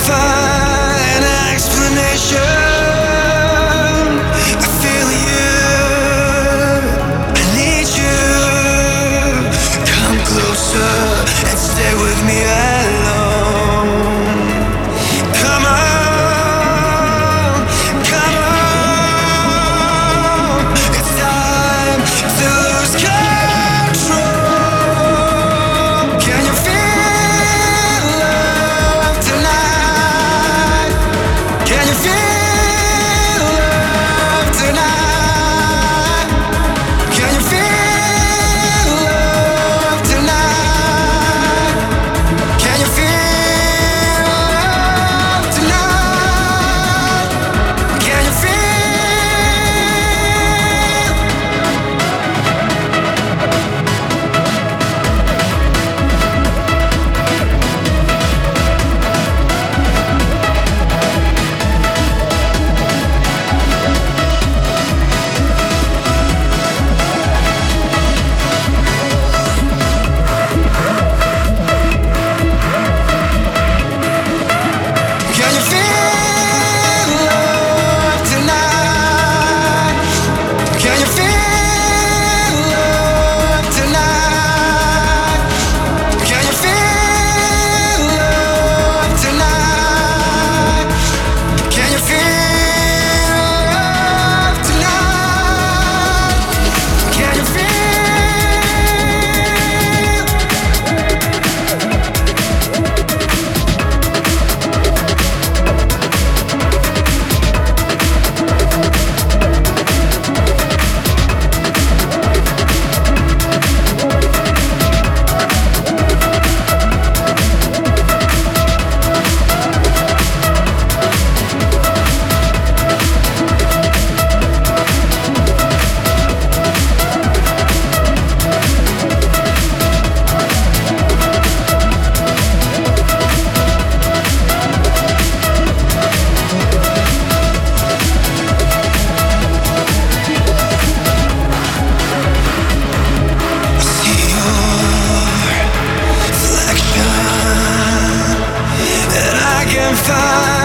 fire. on fire